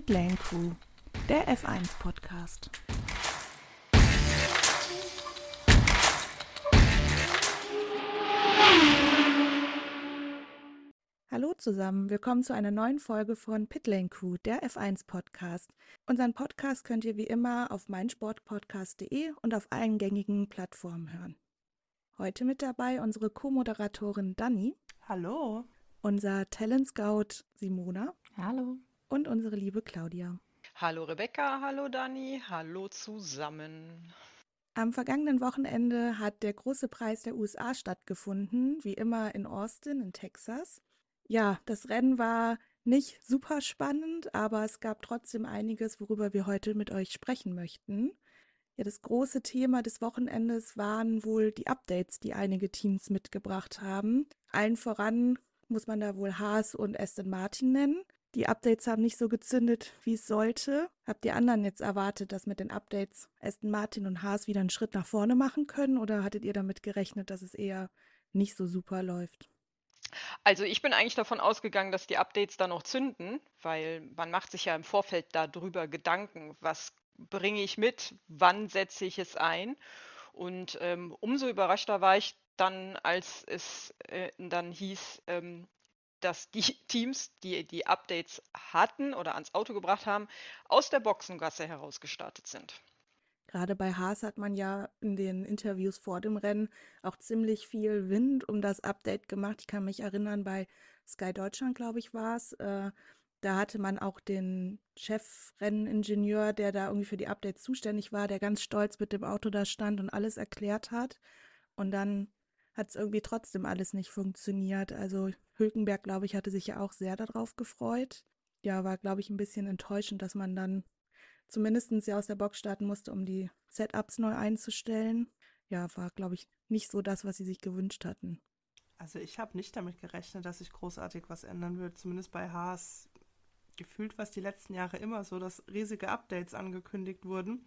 Pitlane Crew, der F1 Podcast. Hallo zusammen, willkommen zu einer neuen Folge von Pitlane Crew, der F1 Podcast. Unseren Podcast könnt ihr wie immer auf meinsportpodcast.de und auf allen gängigen Plattformen hören. Heute mit dabei unsere Co-Moderatorin Dani. Hallo. Unser Talent Scout Simona. Hallo. Und unsere liebe Claudia. Hallo Rebecca, hallo Dani, hallo zusammen. Am vergangenen Wochenende hat der große Preis der USA stattgefunden, wie immer in Austin in Texas. Ja, das Rennen war nicht super spannend, aber es gab trotzdem einiges, worüber wir heute mit euch sprechen möchten. Ja, das große Thema des Wochenendes waren wohl die Updates, die einige Teams mitgebracht haben. Allen voran muss man da wohl Haas und Aston Martin nennen. Die Updates haben nicht so gezündet, wie es sollte. Habt ihr anderen jetzt erwartet, dass mit den Updates Aston Martin und Haas wieder einen Schritt nach vorne machen können? Oder hattet ihr damit gerechnet, dass es eher nicht so super läuft? Also ich bin eigentlich davon ausgegangen, dass die Updates da noch zünden, weil man macht sich ja im Vorfeld darüber Gedanken, was bringe ich mit, wann setze ich es ein. Und ähm, umso überraschter war ich dann, als es äh, dann hieß, ähm, dass die Teams, die die Updates hatten oder ans Auto gebracht haben, aus der Boxengasse heraus gestartet sind. Gerade bei Haas hat man ja in den Interviews vor dem Rennen auch ziemlich viel Wind um das Update gemacht. Ich kann mich erinnern, bei Sky Deutschland, glaube ich, war es. Äh, da hatte man auch den Chefrenningenieur, der da irgendwie für die Updates zuständig war, der ganz stolz mit dem Auto da stand und alles erklärt hat. Und dann hat es irgendwie trotzdem alles nicht funktioniert. Also Hülkenberg, glaube ich, hatte sich ja auch sehr darauf gefreut. Ja, war, glaube ich, ein bisschen enttäuschend, dass man dann zumindest ja aus der Box starten musste, um die Setups neu einzustellen. Ja, war, glaube ich, nicht so das, was sie sich gewünscht hatten. Also ich habe nicht damit gerechnet, dass sich großartig was ändern wird. Zumindest bei Haas gefühlt was die letzten Jahre immer so, dass riesige Updates angekündigt wurden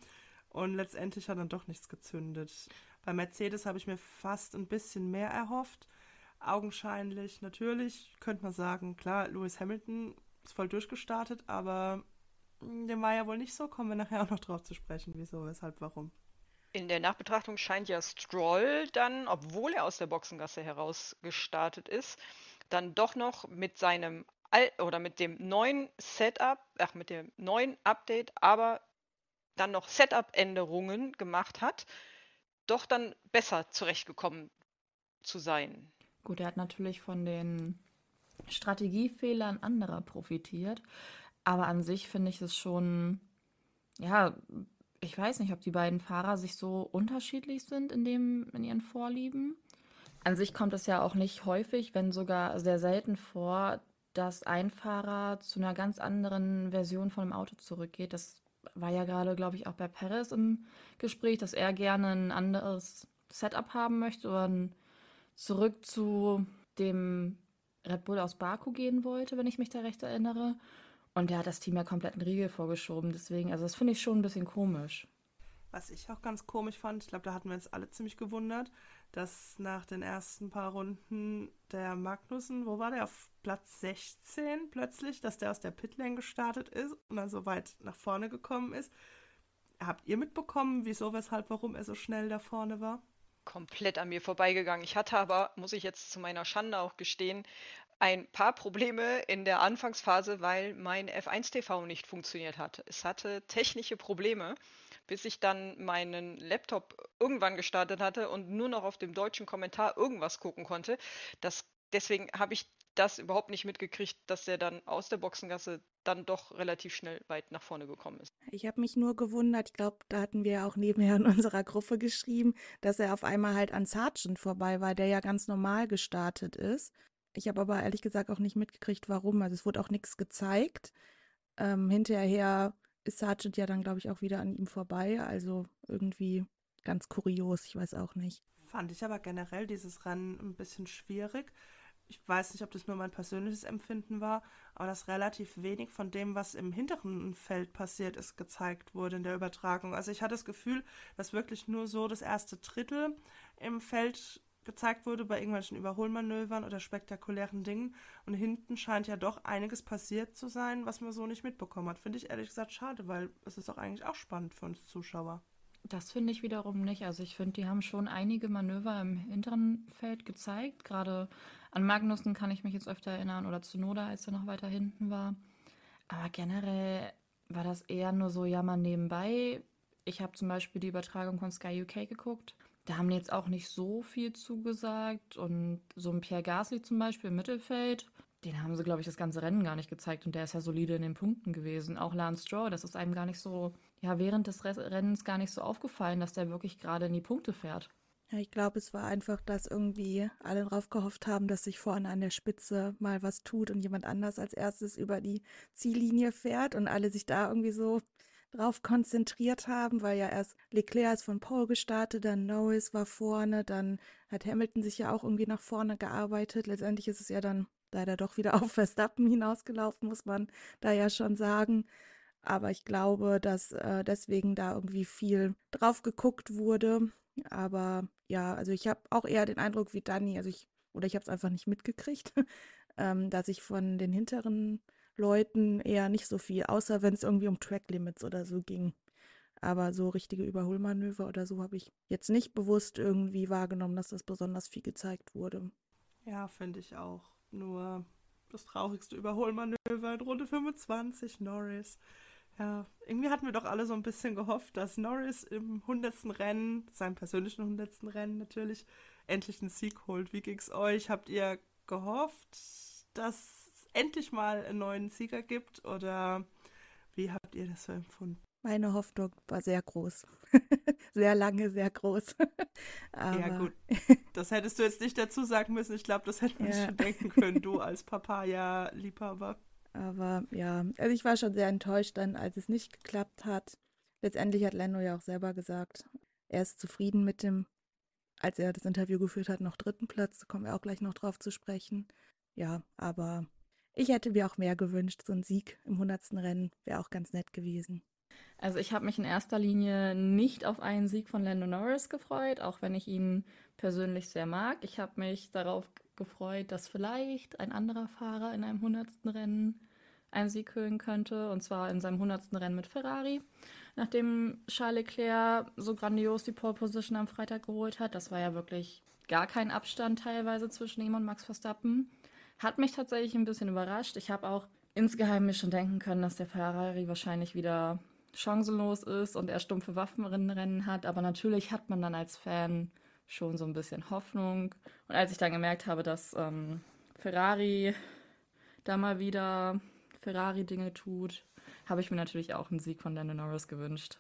und letztendlich hat dann doch nichts gezündet. Bei Mercedes habe ich mir fast ein bisschen mehr erhofft. Augenscheinlich, natürlich, könnte man sagen, klar, Lewis Hamilton ist voll durchgestartet, aber dem war ja wohl nicht so. Kommen wir nachher auch noch drauf zu sprechen, wieso, weshalb, warum. In der Nachbetrachtung scheint ja Stroll dann, obwohl er aus der Boxengasse heraus gestartet ist, dann doch noch mit seinem Al oder mit dem neuen Setup, ach, mit dem neuen Update, aber dann noch Setup-Änderungen gemacht hat, doch dann besser zurechtgekommen zu sein. Gut, er hat natürlich von den Strategiefehlern anderer profitiert, aber an sich finde ich es schon, ja, ich weiß nicht, ob die beiden Fahrer sich so unterschiedlich sind in, dem, in ihren Vorlieben. An sich kommt es ja auch nicht häufig, wenn sogar sehr selten vor, dass ein Fahrer zu einer ganz anderen Version von dem Auto zurückgeht. Das war ja gerade, glaube ich, auch bei Perez im Gespräch, dass er gerne ein anderes Setup haben möchte oder zurück zu dem Red Bull aus Baku gehen wollte, wenn ich mich da recht erinnere. Und der hat das Team ja komplett einen Riegel vorgeschoben. Deswegen, also das finde ich schon ein bisschen komisch. Was ich auch ganz komisch fand, ich glaube, da hatten wir uns alle ziemlich gewundert, dass nach den ersten paar Runden der Magnussen, wo war der, auf Platz 16 plötzlich, dass der aus der Pitlane gestartet ist und dann so weit nach vorne gekommen ist. Habt ihr mitbekommen, wieso, weshalb, warum er so schnell da vorne war? Komplett an mir vorbeigegangen. Ich hatte aber, muss ich jetzt zu meiner Schande auch gestehen, ein paar Probleme in der Anfangsphase, weil mein F1 TV nicht funktioniert hat. Es hatte technische Probleme bis ich dann meinen Laptop irgendwann gestartet hatte und nur noch auf dem deutschen Kommentar irgendwas gucken konnte. Das, deswegen habe ich das überhaupt nicht mitgekriegt, dass er dann aus der Boxengasse dann doch relativ schnell weit nach vorne gekommen ist. Ich habe mich nur gewundert, ich glaube, da hatten wir auch nebenher in unserer Gruppe geschrieben, dass er auf einmal halt an Sargent vorbei war, der ja ganz normal gestartet ist. Ich habe aber ehrlich gesagt auch nicht mitgekriegt, warum. Also es wurde auch nichts gezeigt. Ähm, hinterher ist Sargent ja dann, glaube ich, auch wieder an ihm vorbei. Also irgendwie ganz kurios, ich weiß auch nicht. Fand ich aber generell dieses Rennen ein bisschen schwierig. Ich weiß nicht, ob das nur mein persönliches Empfinden war, aber dass relativ wenig von dem, was im hinteren Feld passiert ist, gezeigt wurde in der Übertragung. Also ich hatte das Gefühl, dass wirklich nur so das erste Drittel im Feld gezeigt wurde bei irgendwelchen Überholmanövern oder spektakulären Dingen. Und hinten scheint ja doch einiges passiert zu sein, was man so nicht mitbekommen hat. Finde ich ehrlich gesagt schade, weil es ist doch eigentlich auch spannend für uns Zuschauer. Das finde ich wiederum nicht. Also ich finde, die haben schon einige Manöver im hinteren Feld gezeigt. Gerade an Magnussen kann ich mich jetzt öfter erinnern oder zu Noda, als er noch weiter hinten war. Aber generell war das eher nur so ja mal nebenbei. Ich habe zum Beispiel die Übertragung von Sky UK geguckt. Da haben jetzt auch nicht so viel zugesagt. Und so ein Pierre Gasly zum Beispiel im Mittelfeld, den haben sie, glaube ich, das ganze Rennen gar nicht gezeigt. Und der ist ja solide in den Punkten gewesen. Auch Lance Stroll, das ist einem gar nicht so, ja, während des Rennens gar nicht so aufgefallen, dass der wirklich gerade in die Punkte fährt. Ja, ich glaube, es war einfach, dass irgendwie alle drauf gehofft haben, dass sich vorne an der Spitze mal was tut und jemand anders als erstes über die Ziellinie fährt und alle sich da irgendwie so drauf konzentriert haben, weil ja erst Leclerc ist von Paul gestartet, dann Norris war vorne, dann hat Hamilton sich ja auch irgendwie nach vorne gearbeitet. Letztendlich ist es ja dann leider doch wieder auf Verstappen hinausgelaufen, muss man da ja schon sagen. Aber ich glaube, dass äh, deswegen da irgendwie viel drauf geguckt wurde. Aber ja, also ich habe auch eher den Eindruck wie Dani, also ich, oder ich habe es einfach nicht mitgekriegt, ähm, dass ich von den hinteren Leuten eher nicht so viel, außer wenn es irgendwie um Track Limits oder so ging. Aber so richtige Überholmanöver oder so habe ich jetzt nicht bewusst irgendwie wahrgenommen, dass das besonders viel gezeigt wurde. Ja, finde ich auch. Nur das traurigste Überholmanöver in Runde 25, Norris. Ja, irgendwie hatten wir doch alle so ein bisschen gehofft, dass Norris im 100. Rennen, seinem persönlichen 100. Rennen natürlich, endlich einen Sieg holt. Wie ging's euch? Habt ihr gehofft, dass endlich mal einen neuen Sieger gibt? Oder wie habt ihr das so empfunden? Meine Hoffnung war sehr groß. sehr lange, sehr groß. ja, gut. Das hättest du jetzt nicht dazu sagen müssen. Ich glaube, das hätte man ja. schon denken können, du als Papaya-Liebhaber. Aber ja, also ich war schon sehr enttäuscht dann, als es nicht geklappt hat. Letztendlich hat Lando ja auch selber gesagt, er ist zufrieden mit dem, als er das Interview geführt hat, noch dritten Platz. Da kommen wir auch gleich noch drauf zu sprechen. Ja, aber ich hätte mir auch mehr gewünscht. So ein Sieg im 100. Rennen wäre auch ganz nett gewesen. Also ich habe mich in erster Linie nicht auf einen Sieg von Lando Norris gefreut, auch wenn ich ihn persönlich sehr mag. Ich habe mich darauf gefreut, dass vielleicht ein anderer Fahrer in einem 100. Rennen einen Sieg holen könnte, und zwar in seinem 100. Rennen mit Ferrari. Nachdem Charles Leclerc so grandios die Pole Position am Freitag geholt hat, das war ja wirklich gar kein Abstand teilweise zwischen ihm und Max Verstappen. Hat mich tatsächlich ein bisschen überrascht. Ich habe auch insgeheim mir schon denken können, dass der Ferrari wahrscheinlich wieder chancenlos ist und er stumpfe Waffenrennen hat. Aber natürlich hat man dann als Fan schon so ein bisschen Hoffnung. Und als ich dann gemerkt habe, dass ähm, Ferrari da mal wieder Ferrari-Dinge tut, habe ich mir natürlich auch einen Sieg von Lando Norris gewünscht.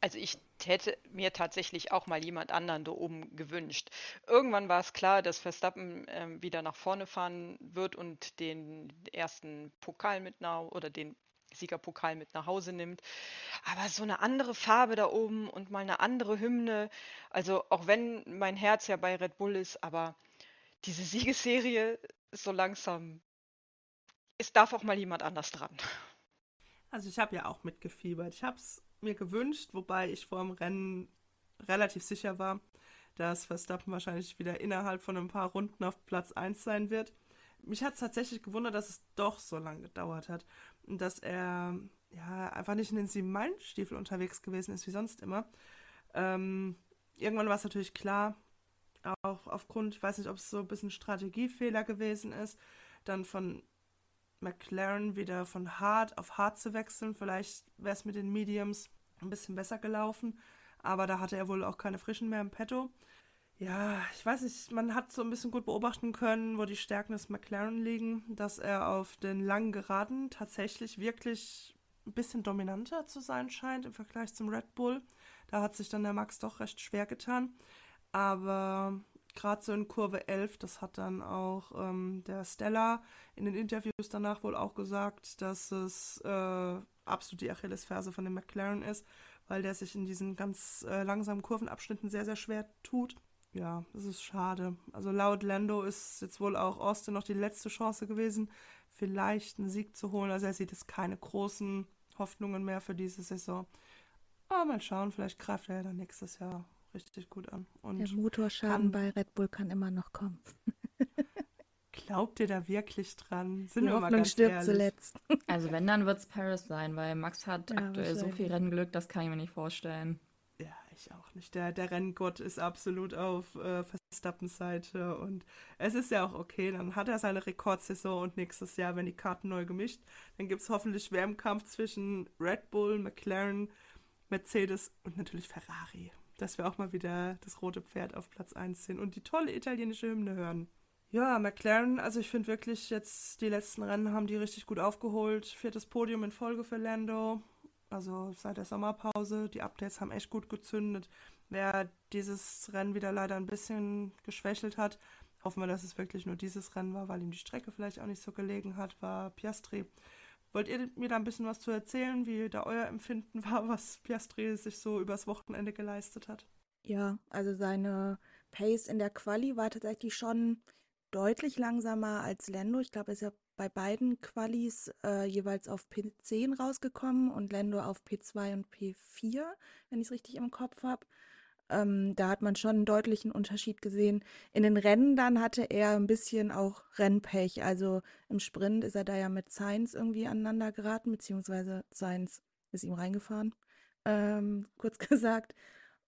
Also ich hätte mir tatsächlich auch mal jemand anderen da oben gewünscht. Irgendwann war es klar, dass Verstappen ähm, wieder nach vorne fahren wird und den ersten Pokal mit nach oder den Siegerpokal mit nach Hause nimmt. Aber so eine andere Farbe da oben und mal eine andere Hymne. Also auch wenn mein Herz ja bei Red Bull ist, aber diese Siegesserie so langsam. Es darf auch mal jemand anders dran. Also ich habe ja auch mitgefiebert. Ich habe es mir gewünscht, wobei ich vor dem Rennen relativ sicher war, dass Verstappen wahrscheinlich wieder innerhalb von ein paar Runden auf Platz 1 sein wird. Mich hat es tatsächlich gewundert, dass es doch so lange gedauert hat und dass er ja einfach nicht in den sieben meilen stiefel unterwegs gewesen ist wie sonst immer. Ähm, irgendwann war es natürlich klar, auch aufgrund, ich weiß nicht, ob es so ein bisschen Strategiefehler gewesen ist, dann von McLaren wieder von hart auf hart zu wechseln. Vielleicht wäre es mit den Mediums ein bisschen besser gelaufen, aber da hatte er wohl auch keine frischen mehr im Petto. Ja, ich weiß nicht, man hat so ein bisschen gut beobachten können, wo die Stärken des McLaren liegen, dass er auf den langen Geraden tatsächlich wirklich ein bisschen dominanter zu sein scheint im Vergleich zum Red Bull. Da hat sich dann der Max doch recht schwer getan. Aber gerade so in Kurve 11, das hat dann auch ähm, der Stella in den Interviews danach wohl auch gesagt, dass es äh, absolut die Achillesferse von dem McLaren ist, weil der sich in diesen ganz äh, langsamen Kurvenabschnitten sehr, sehr schwer tut. Ja, das ist schade. Also laut Lando ist jetzt wohl auch Austin noch die letzte Chance gewesen, vielleicht einen Sieg zu holen. Also er sieht jetzt keine großen Hoffnungen mehr für diese Saison. Aber mal schauen, vielleicht greift er ja dann nächstes Jahr richtig gut an. Und Der Motorschaden bei Red Bull kann immer noch kommen. Glaubt ihr da wirklich dran? Sind Die wir mal Hoffnung ganz stirbt ehrlich. zuletzt. Also wenn, dann wird es Paris sein, weil Max hat Ja, aktuell so viel. Rennglück, das kann ich mir nicht vorstellen. Ja, ich auch nicht. Der, der Renngott ist absolut auf äh, Verstappens Seite und es ist ja auch okay. Dann hat er seine Rekordsaison und nächstes Jahr, wenn die Karten neu gemischt, dann gibt es hoffentlich Wärmkampf zwischen Red Bull, McLaren, Mercedes und natürlich Ferrari. Dass wir auch mal wieder das rote Pferd auf Platz 1 sehen und die tolle italienische Hymne hören. Ja, McLaren, also ich finde wirklich jetzt die letzten Rennen haben die richtig gut aufgeholt. Viertes Podium in Folge für Lando. Also seit der Sommerpause. Die Updates haben echt gut gezündet. Wer dieses Rennen wieder leider ein bisschen geschwächelt hat, hoffen wir, dass es wirklich nur dieses Rennen war, weil ihm die Strecke vielleicht auch nicht so gelegen hat, war Piastri. Wollt ihr mir da ein bisschen was zu erzählen, wie da euer Empfinden war, was Piastri sich so übers Wochenende geleistet hat? Ja, also seine Pace in der Quali war tatsächlich schon deutlich langsamer als Lando. Ich glaube, er ist ja bei beiden Qualis äh, jeweils auf P10 rausgekommen und Lando auf P2 und P4, wenn ich es richtig im Kopf habe. Ähm, da hat man schon einen deutlichen Unterschied gesehen. In den Rennen dann hatte er ein bisschen auch Rennpech. Also im Sprint ist er da ja mit Sainz irgendwie aneinander geraten, beziehungsweise Sainz ist ihm reingefahren, ähm, kurz gesagt.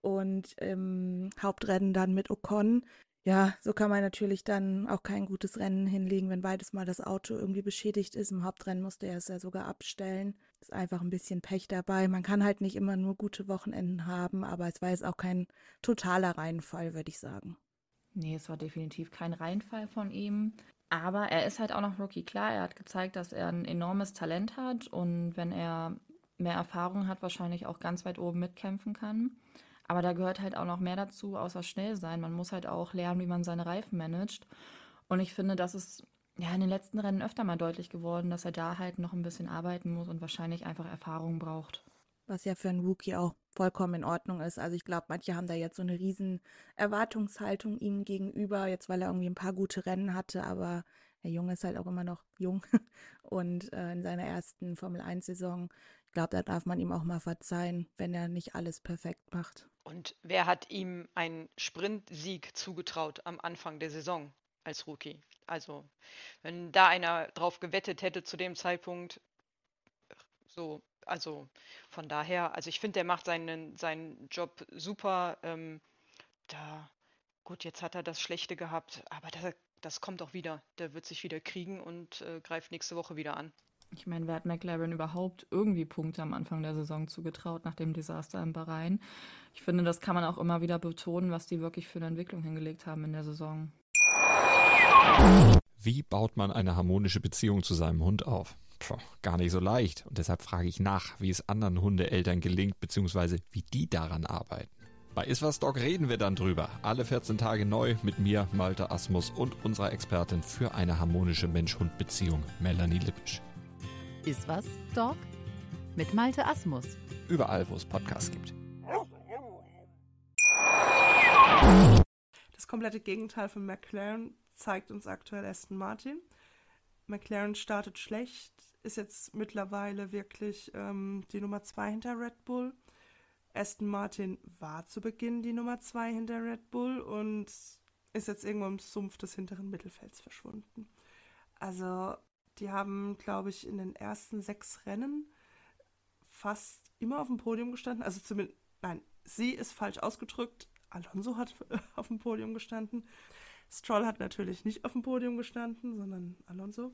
Und im Hauptrennen dann mit Ocon. Ja, so kann man natürlich dann auch kein gutes Rennen hinlegen, wenn beides mal das Auto irgendwie beschädigt ist. Im Hauptrennen musste er es ja sogar abstellen. Ist einfach ein bisschen Pech dabei. Man kann halt nicht immer nur gute Wochenenden haben, aber es war jetzt auch kein totaler Reinfall, würde ich sagen. Nee, es war definitiv kein Reinfall von ihm. Aber er ist halt auch noch Rookie. Klar, er hat gezeigt, dass er ein enormes Talent hat und wenn er mehr Erfahrung hat, wahrscheinlich auch ganz weit oben mitkämpfen kann. Aber da gehört halt auch noch mehr dazu, außer schnell sein. Man muss halt auch lernen, wie man seine Reifen managt. Und ich finde, das ist ja in den letzten Rennen öfter mal deutlich geworden, dass er da halt noch ein bisschen arbeiten muss und wahrscheinlich einfach Erfahrung braucht. Was ja für einen Rookie auch vollkommen in Ordnung ist. Also ich glaube, manche haben da jetzt so eine riesen Erwartungshaltung ihm gegenüber, jetzt weil er irgendwie ein paar gute Rennen hatte, aber der Junge ist halt auch immer noch jung und äh, in seiner ersten Formel 1-Saison, ich glaube, da darf man ihm auch mal verzeihen, wenn er nicht alles perfekt macht. Und wer hat ihm einen Sprintsieg zugetraut am Anfang der Saison als Rookie? Also, wenn da einer drauf gewettet hätte zu dem Zeitpunkt, so, also von daher, also ich finde, der macht seinen, seinen Job super. Ähm, da, gut, jetzt hat er das Schlechte gehabt, aber das, das kommt auch wieder. Der wird sich wieder kriegen und äh, greift nächste Woche wieder an. Ich meine, wer hat McLaren überhaupt irgendwie Punkte am Anfang der Saison zugetraut nach dem Desaster in Bahrain? Ich finde, das kann man auch immer wieder betonen, was die wirklich für eine Entwicklung hingelegt haben in der Saison. Wie baut man eine harmonische Beziehung zu seinem Hund auf? Puh, gar nicht so leicht. Und deshalb frage ich nach, wie es anderen Hundeeltern gelingt, beziehungsweise wie die daran arbeiten. Bei Iswas Dog reden wir dann drüber. Alle 14 Tage neu mit mir, Malte Asmus und unserer Expertin für eine harmonische Mensch-Hund-Beziehung, Melanie Lippisch. Ist was, Dog? Mit Malte Asmus. Überall, wo es Podcasts gibt. Das komplette Gegenteil von McLaren zeigt uns aktuell Aston Martin. McLaren startet schlecht, ist jetzt mittlerweile wirklich ähm, die Nummer 2 hinter Red Bull. Aston Martin war zu Beginn die Nummer 2 hinter Red Bull und ist jetzt irgendwo im Sumpf des hinteren Mittelfelds verschwunden. Also, die haben, glaube ich, in den ersten sechs Rennen fast immer auf dem Podium gestanden. Also zumindest, nein, sie ist falsch ausgedrückt. Alonso hat auf dem Podium gestanden. Stroll hat natürlich nicht auf dem Podium gestanden, sondern Alonso.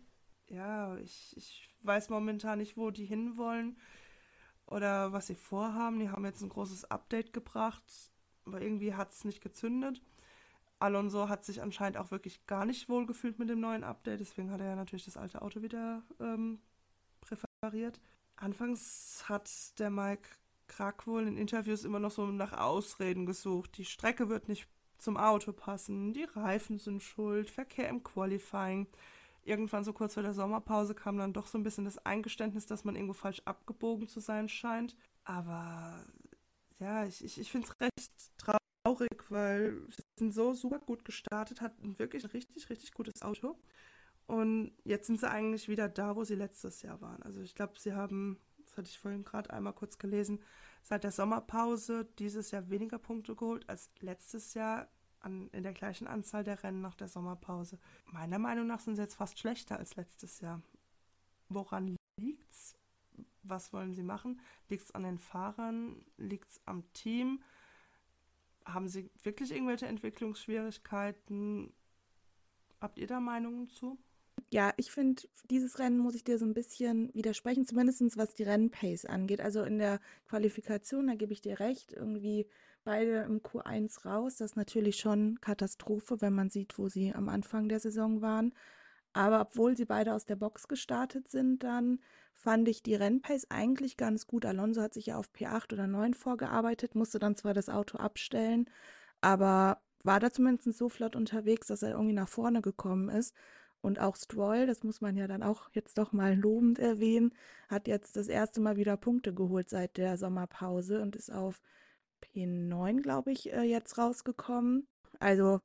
Ja, ich, ich weiß momentan nicht, wo die hinwollen oder was sie vorhaben. Die haben jetzt ein großes Update gebracht, aber irgendwie hat es nicht gezündet. Alonso hat sich anscheinend auch wirklich gar nicht wohl gefühlt mit dem neuen Update, deswegen hat er ja natürlich das alte Auto wieder ähm, präferiert. Anfangs hat der Mike Krack wohl in Interviews immer noch so nach Ausreden gesucht. Die Strecke wird nicht zum Auto passen, die Reifen sind schuld, Verkehr im Qualifying. Irgendwann so kurz vor der Sommerpause kam dann doch so ein bisschen das Eingeständnis, dass man irgendwo falsch abgebogen zu sein scheint. Aber ja, ich, ich, ich finde es recht traurig, weil sie sind so super gut gestartet, hatten wirklich ein richtig, richtig gutes Auto. Und jetzt sind sie eigentlich wieder da, wo sie letztes Jahr waren. Also ich glaube, sie haben, das hatte ich vorhin gerade einmal kurz gelesen, seit der Sommerpause dieses Jahr weniger Punkte geholt als letztes Jahr an, in der gleichen Anzahl der Rennen nach der Sommerpause. Meiner Meinung nach sind sie jetzt fast schlechter als letztes Jahr. Woran liegt's? Was wollen sie machen? Liegt es an den Fahrern? Liegt es am Team? Haben sie wirklich irgendwelche Entwicklungsschwierigkeiten? Habt ihr da Meinungen zu? Ja, ich finde, dieses Rennen muss ich dir so ein bisschen widersprechen, zumindest was die Rennpace angeht. Also in der Qualifikation, da gebe ich dir recht, irgendwie beide im Q1 raus. Das ist natürlich schon Katastrophe, wenn man sieht, wo sie am Anfang der Saison waren. Aber obwohl sie beide aus der Box gestartet sind, dann fand ich die Rennpace eigentlich ganz gut. Alonso hat sich ja auf P8 oder 9 vorgearbeitet, musste dann zwar das Auto abstellen, aber war da zumindest so flott unterwegs, dass er irgendwie nach vorne gekommen ist. Und auch Stroll, das muss man ja dann auch jetzt doch mal lobend erwähnen, hat jetzt das erste Mal wieder Punkte geholt seit der Sommerpause und ist auf P9, glaube ich, äh, jetzt rausgekommen. Also,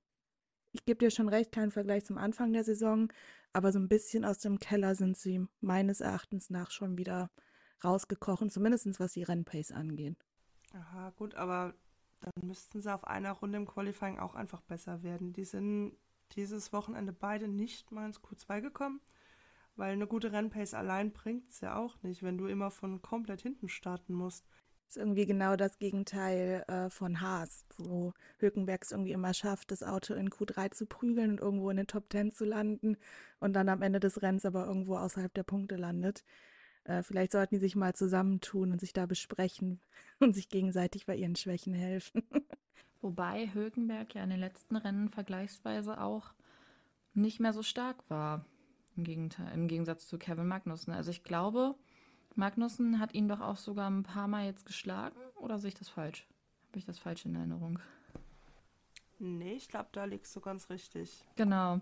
ich gebe dir schon recht, kein Vergleich zum Anfang der Saison, aber so ein bisschen aus dem Keller sind sie meines Erachtens nach schon wieder rausgekrochen, zumindest was die Rennpace angeht. Aha, gut, aber dann müssten sie auf einer Runde im Qualifying auch einfach besser werden. Die sind dieses Wochenende beide nicht mal ins Q2 gekommen, weil eine gute Rennpace allein bringt es ja auch nicht, wenn du immer von komplett hinten starten musst. Ist irgendwie genau das Gegenteil äh, von Haas, wo Hülkenberg es irgendwie immer schafft, das Auto in Q3 zu prügeln und irgendwo in den Top 10 zu landen und dann am Ende des Rennens aber irgendwo außerhalb der Punkte landet. Äh, vielleicht sollten die sich mal zusammentun und sich da besprechen und sich gegenseitig bei ihren Schwächen helfen. Wobei Hülkenberg ja in den letzten Rennen vergleichsweise auch nicht mehr so stark war. Im, Gegenteil, im Gegensatz zu Kevin Magnussen. Also ich glaube, Magnussen hat ihn doch auch sogar ein paar Mal jetzt geschlagen. Oder sehe ich das falsch? Habe ich das falsch in Erinnerung? Nee, ich glaube, da liegst du ganz richtig. Genau.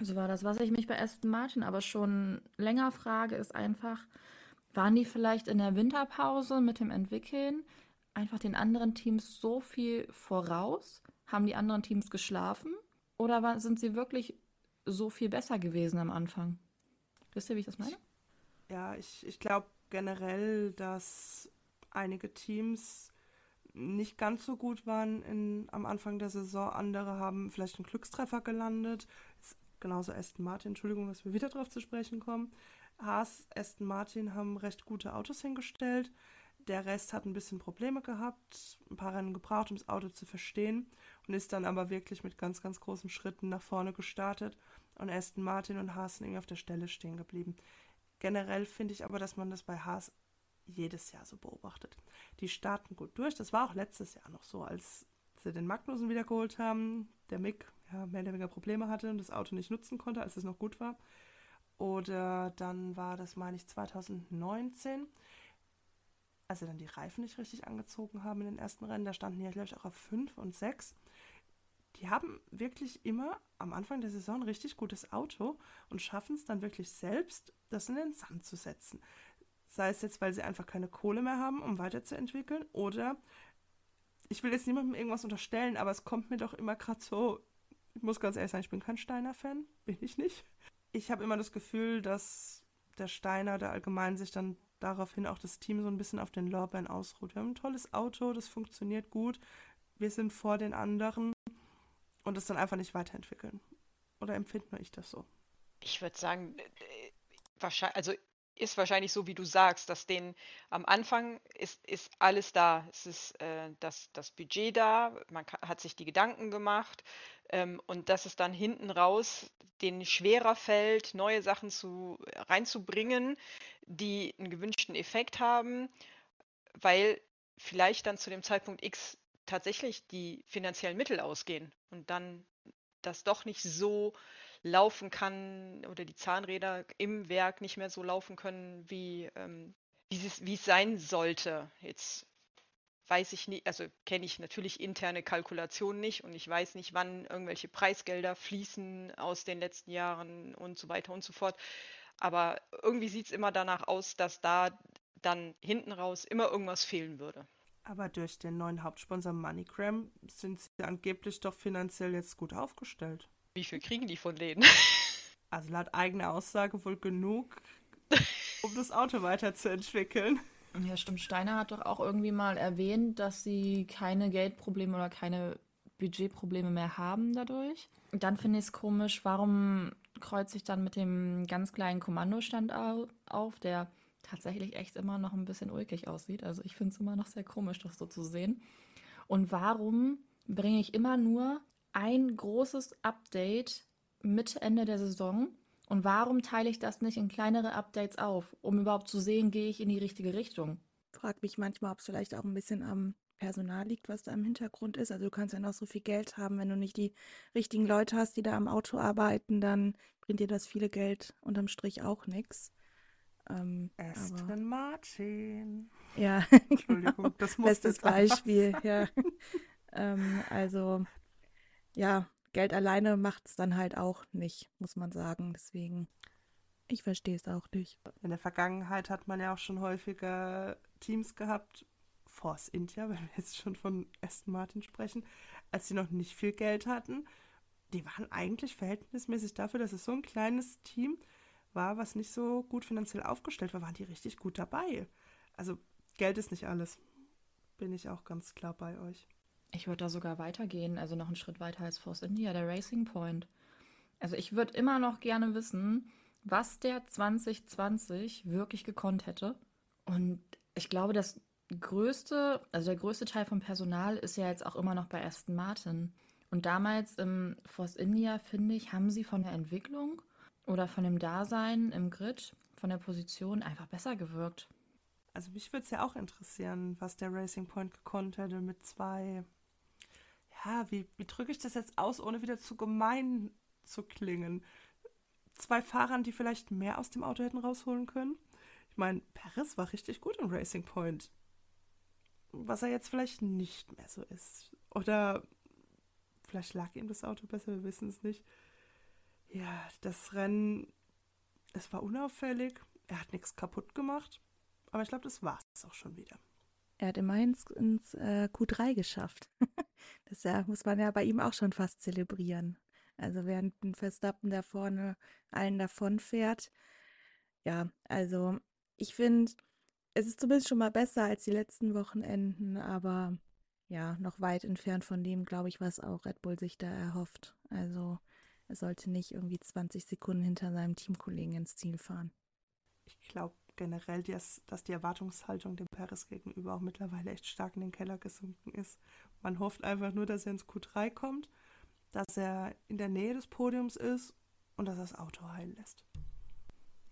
So war das. Was ich mich bei Aston Martin aber schon länger frage, ist einfach, waren die vielleicht in der Winterpause mit dem Entwickeln einfach den anderen Teams so viel voraus? Haben die anderen Teams geschlafen? Oder war, sind sie wirklich so viel besser gewesen am Anfang? Wisst ihr, wie ich das meine? Ja, ich, ich glaube generell, dass einige Teams nicht ganz so gut waren in, am Anfang der Saison. Andere haben vielleicht einen Glückstreffer gelandet. Genauso Aston Martin, Entschuldigung, dass wir wieder darauf zu sprechen kommen. Haas, Aston Martin haben recht gute Autos hingestellt. Der Rest hat ein bisschen Probleme gehabt, ein paar Rennen gebraucht, um das Auto zu verstehen und ist dann aber wirklich mit ganz, ganz großen Schritten nach vorne gestartet und Aston Martin und Haas sind irgendwie auf der Stelle stehen geblieben. Generell finde ich aber, dass man das bei Haas jedes Jahr so beobachtet. Die starten gut durch. Das war auch letztes Jahr noch so, als sie den Magnussen wiedergeholt haben. Der Mick ja, mehr oder weniger Probleme hatte und das Auto nicht nutzen konnte, als es noch gut war. Oder dann war das, meine ich, 2019, als sie dann die Reifen nicht richtig angezogen haben in den ersten Rennen. Da standen die ja, glaube ich, auch auf 5 und 6. Die haben wirklich immer am Anfang der Saison ein richtig gutes Auto und schaffen es dann wirklich selbst, das in den Sand zu setzen. Sei es jetzt, weil sie einfach keine Kohle mehr haben, um weiterzuentwickeln, oder ich will jetzt niemandem irgendwas unterstellen, aber es kommt mir doch immer gerade so ich muss ganz ehrlich sagen, ich bin kein Steiner-Fan, bin ich nicht. Ich habe immer das Gefühl, dass der Steiner der allgemein sich dann daraufhin auch das Team so ein bisschen auf den Lorbeeren ausruht. Wir haben ein tolles Auto, das funktioniert gut, wir sind vor den anderen und es dann einfach nicht weiterentwickeln. Oder empfinde ich das so? Ich würde sagen, wahrscheinlich, also ist wahrscheinlich so, wie du sagst, dass denen am Anfang ist, ist alles da. Es ist äh, das, das Budget da, man hat sich die Gedanken gemacht ähm, und dass es dann hinten raus denen schwerer fällt, neue Sachen zu, reinzubringen, die einen gewünschten Effekt haben, weil vielleicht dann zu dem Zeitpunkt X tatsächlich die finanziellen Mittel ausgehen und dann das doch nicht so laufen kann oder die Zahnräder im Werk nicht mehr so laufen können, wie, ähm, wie, es, sein sollte. Jetzt weiß ich nicht, also kenne ich natürlich interne Kalkulationen nicht und ich weiß nicht, wann irgendwelche Preisgelder fließen aus den letzten Jahren und so weiter und so fort. Aber irgendwie sieht es immer danach aus, dass da dann hinten raus immer irgendwas fehlen würde. Aber durch den neuen Hauptsponsor MoneyGram sind sie angeblich doch finanziell jetzt gut aufgestellt. Wie viel kriegen die von denen? Also laut eigener Aussage wohl genug, um das Auto weiterzuentwickeln. Ja, stimmt. Steiner hat doch auch irgendwie mal erwähnt, dass sie keine Geldprobleme oder keine Budgetprobleme mehr haben dadurch. Und dann finde ich es komisch, warum kreuze ich dann mit dem ganz kleinen Kommandostand auf, der tatsächlich echt immer noch ein bisschen ulkig aussieht. Also ich finde es immer noch sehr komisch, das so zu sehen. Und warum bringe ich immer nur ein großes Update Mitte, Ende der Saison? Und warum teile ich das nicht in kleinere Updates auf, um überhaupt zu sehen, gehe ich in die richtige Richtung? Frag mich manchmal, ob es vielleicht auch ein bisschen am Personal liegt, was da im Hintergrund ist. Also du kannst ja noch so viel Geld haben, wenn du nicht die richtigen Leute hast, die da am Auto arbeiten, dann bringt dir das viele Geld unterm Strich auch nichts. Ähm, Aston Martin. Ja, Entschuldigung, das muss bestes Beispiel. Ja. ähm, also ja, Geld alleine macht es dann halt auch nicht, muss man sagen. Deswegen, ich verstehe es auch nicht. In der Vergangenheit hat man ja auch schon häufiger Teams gehabt, Force India, wenn wir jetzt schon von Aston Martin sprechen, als sie noch nicht viel Geld hatten. Die waren eigentlich verhältnismäßig dafür, dass es so ein kleines Team war, was nicht so gut finanziell aufgestellt war, waren die richtig gut dabei. Also Geld ist nicht alles. Bin ich auch ganz klar bei euch. Ich würde da sogar weitergehen, also noch einen Schritt weiter als Force India, der Racing Point. Also ich würde immer noch gerne wissen, was der 2020 wirklich gekonnt hätte. Und ich glaube, das größte, also der größte Teil vom Personal ist ja jetzt auch immer noch bei Aston Martin. Und damals im Force India, finde ich, haben sie von der Entwicklung oder von dem Dasein im Grid, von der Position einfach besser gewirkt. Also mich würde es ja auch interessieren, was der Racing Point gekonnt hätte mit zwei ja, wie, wie drücke ich das jetzt aus, ohne wieder zu gemein zu klingen? Zwei Fahrern, die vielleicht mehr aus dem Auto hätten rausholen können. Ich meine, Paris war richtig gut im Racing Point. Was er jetzt vielleicht nicht mehr so ist. Oder vielleicht lag ihm das Auto besser, wir wissen es nicht. Ja, das Rennen, es war unauffällig. Er hat nichts kaputt gemacht. Aber ich glaube, das war es auch schon wieder. Er hat immerhin ins, äh, Q3 geschafft. das ja, muss man ja bei ihm auch schon fast zelebrieren. Also während ein Verstappen da vorne allen davon fährt. Ja, also ich finde, es ist zumindest schon mal besser als die letzten Wochenenden, aber ja, noch weit entfernt von dem, glaube ich, was auch Red Bull sich da erhofft. Also er sollte nicht irgendwie 20 Sekunden hinter seinem Teamkollegen ins Ziel fahren. Ich glaube, generell, dass, dass die Erwartungshaltung dem Paris gegenüber auch mittlerweile echt stark in den Keller gesunken ist. Man hofft einfach nur, dass er ins Q3 kommt, dass er in der Nähe des Podiums ist und dass er das Auto heilen lässt.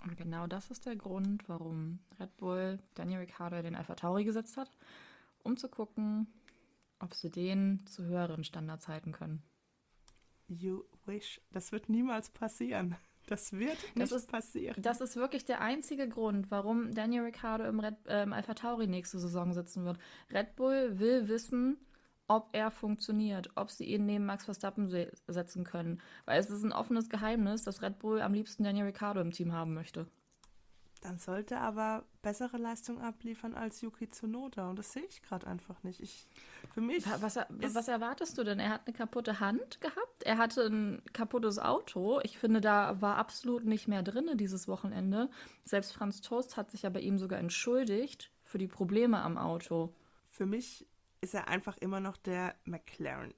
Und genau das ist der Grund, warum Red Bull Daniel Ricciardo den Alpha Tauri gesetzt hat, um zu gucken, ob sie den zu höheren Standards halten können. You wish. Das wird niemals passieren. Das wird nicht das ist, passieren. Das ist wirklich der einzige Grund, warum Daniel Ricciardo im, Red, äh, im Alpha Tauri nächste Saison sitzen wird. Red Bull will wissen, ob er funktioniert, ob sie ihn neben Max Verstappen se setzen können. Weil es ist ein offenes Geheimnis, dass Red Bull am liebsten Daniel Ricciardo im Team haben möchte. Dann sollte aber bessere Leistung abliefern als Yuki Tsunoda. Und das sehe ich gerade einfach nicht. Ich, für mich. Was, was, erwartest du denn? Er hat eine kaputte Hand gehabt. Er hatte ein kaputtes Auto. Ich finde, da war absolut nicht mehr drin dieses Wochenende. Selbst Franz Toast hat sich ja bei ihm sogar entschuldigt für die Probleme am Auto. Für mich ist er einfach immer noch der McLaren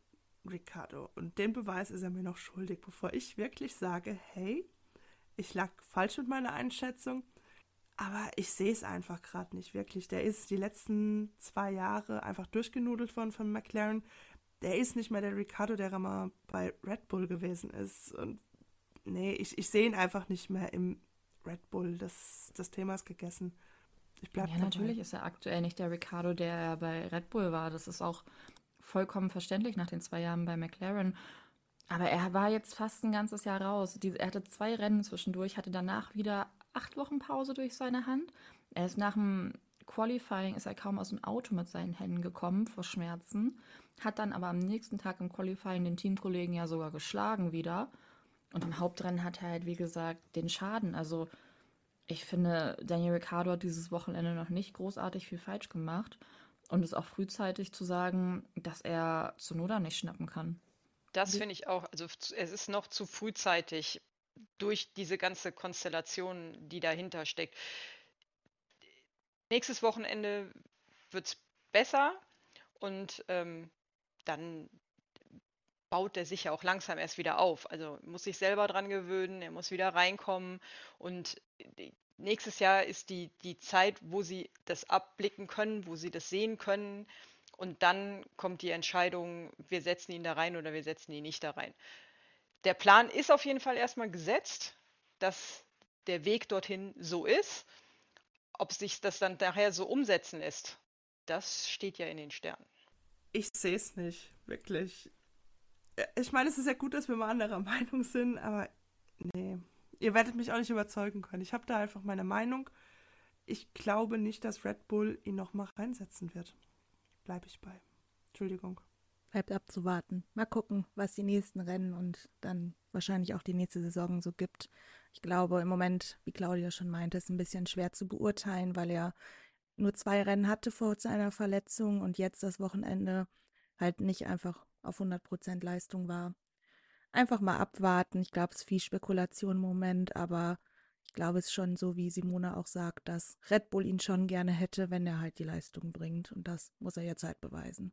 Ricardo. Und den Beweis ist er mir noch schuldig, bevor ich wirklich sage, hey, ich lag falsch mit meiner Einschätzung. Aber ich sehe es einfach gerade nicht wirklich. Der ist die letzten zwei Jahre einfach durchgenudelt worden von McLaren. Der ist nicht mehr der Ricardo, der mal bei Red Bull gewesen ist. Und nee, ich, ich sehe ihn einfach nicht mehr im Red Bull. Das, das Thema ist gegessen. Ich bleib ja, dabei. natürlich ist er aktuell nicht der Ricardo, der bei Red Bull war. Das ist auch vollkommen verständlich nach den zwei Jahren bei McLaren. Aber er war jetzt fast ein ganzes Jahr raus. er hatte zwei Rennen zwischendurch, hatte danach wieder acht Wochen Pause durch seine Hand. Er ist nach dem Qualifying ist er kaum aus dem Auto mit seinen Händen gekommen vor Schmerzen, hat dann aber am nächsten Tag im Qualifying den Teamkollegen ja sogar geschlagen wieder. Und im Hauptrennen hat er halt, wie gesagt, den Schaden. Also ich finde, Daniel Ricciardo hat dieses Wochenende noch nicht großartig viel falsch gemacht. Und es auch frühzeitig zu sagen, dass er Zunoda nicht schnappen kann. Das finde ich auch. Also es ist noch zu frühzeitig durch diese ganze Konstellation, die dahinter steckt. nächstes Wochenende wird es besser und ähm, dann baut er sich ja auch langsam erst wieder auf. Also muss sich selber dran gewöhnen, er muss wieder reinkommen und nächstes Jahr ist die, die Zeit, wo sie das abblicken können, wo sie das sehen können und dann kommt die Entscheidung, wir setzen ihn da rein oder wir setzen ihn nicht da rein. Der Plan ist auf jeden Fall erstmal gesetzt, dass der Weg dorthin so ist. Ob sich das dann nachher so umsetzen lässt, das steht ja in den Sternen. Ich sehe es nicht, wirklich. Äh, ich meine, es ist ja gut, dass wir mal anderer Meinung sind, aber nee. Ihr werdet mich auch nicht überzeugen können. Ich habe da einfach meine Meinung. Ich glaube nicht, dass Red Bull ihn nochmal reinsetzen wird. Bleibe ich bei. Entschuldigung. Bleibt abzuwarten. Mal gucken, was die nächsten Rennen und dann wahrscheinlich auch die nächste Saison so gibt. Ich glaube, im Moment, wie Claudia schon meinte, ist ein bisschen schwer zu beurteilen, weil er nur zwei Rennen hatte vor seiner Verletzung und jetzt das Wochenende halt nicht einfach auf 100% Leistung war. Einfach mal abwarten. Ich glaube, es ist viel Spekulation im Moment, aber ich glaube es ist schon so, wie Simone auch sagt, dass Red Bull ihn schon gerne hätte, wenn er halt die Leistung bringt. Und das muss er jetzt halt beweisen.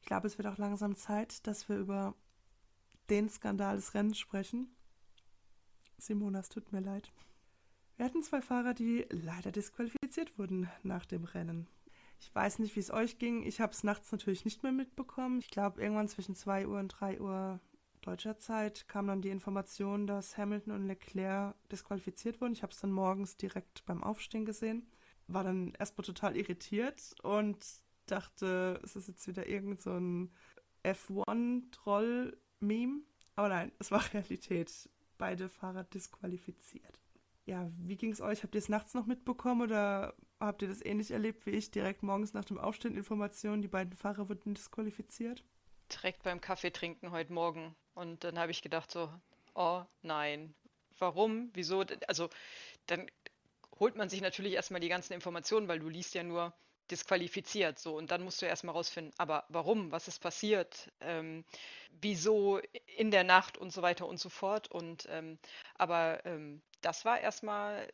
Ich glaube, es wird auch langsam Zeit, dass wir über den Skandal des Rennens sprechen. Simona, es tut mir leid. Wir hatten zwei Fahrer, die leider disqualifiziert wurden nach dem Rennen. Ich weiß nicht, wie es euch ging. Ich habe es nachts natürlich nicht mehr mitbekommen. Ich glaube, irgendwann zwischen 2 Uhr und 3 Uhr deutscher Zeit kam dann die Information, dass Hamilton und Leclerc disqualifiziert wurden. Ich habe es dann morgens direkt beim Aufstehen gesehen. War dann erstmal total irritiert und dachte, es ist jetzt wieder irgend so ein F1-Troll-Meme. Aber nein, es war Realität. Beide Fahrer disqualifiziert ja, wie ging es euch? Habt ihr es nachts noch mitbekommen oder habt ihr das ähnlich erlebt wie ich? Direkt morgens nach dem Aufstehen Informationen, die beiden Fahrer wurden disqualifiziert? Direkt beim Kaffee trinken heute Morgen. Und dann habe ich gedacht so, oh nein, warum, wieso? Also dann holt man sich natürlich erstmal die ganzen Informationen, weil du liest ja nur disqualifiziert so und dann musst du erstmal rausfinden, aber warum, was ist passiert, ähm, wieso in der Nacht und so weiter und so fort und ähm, aber ähm, das war erstmal,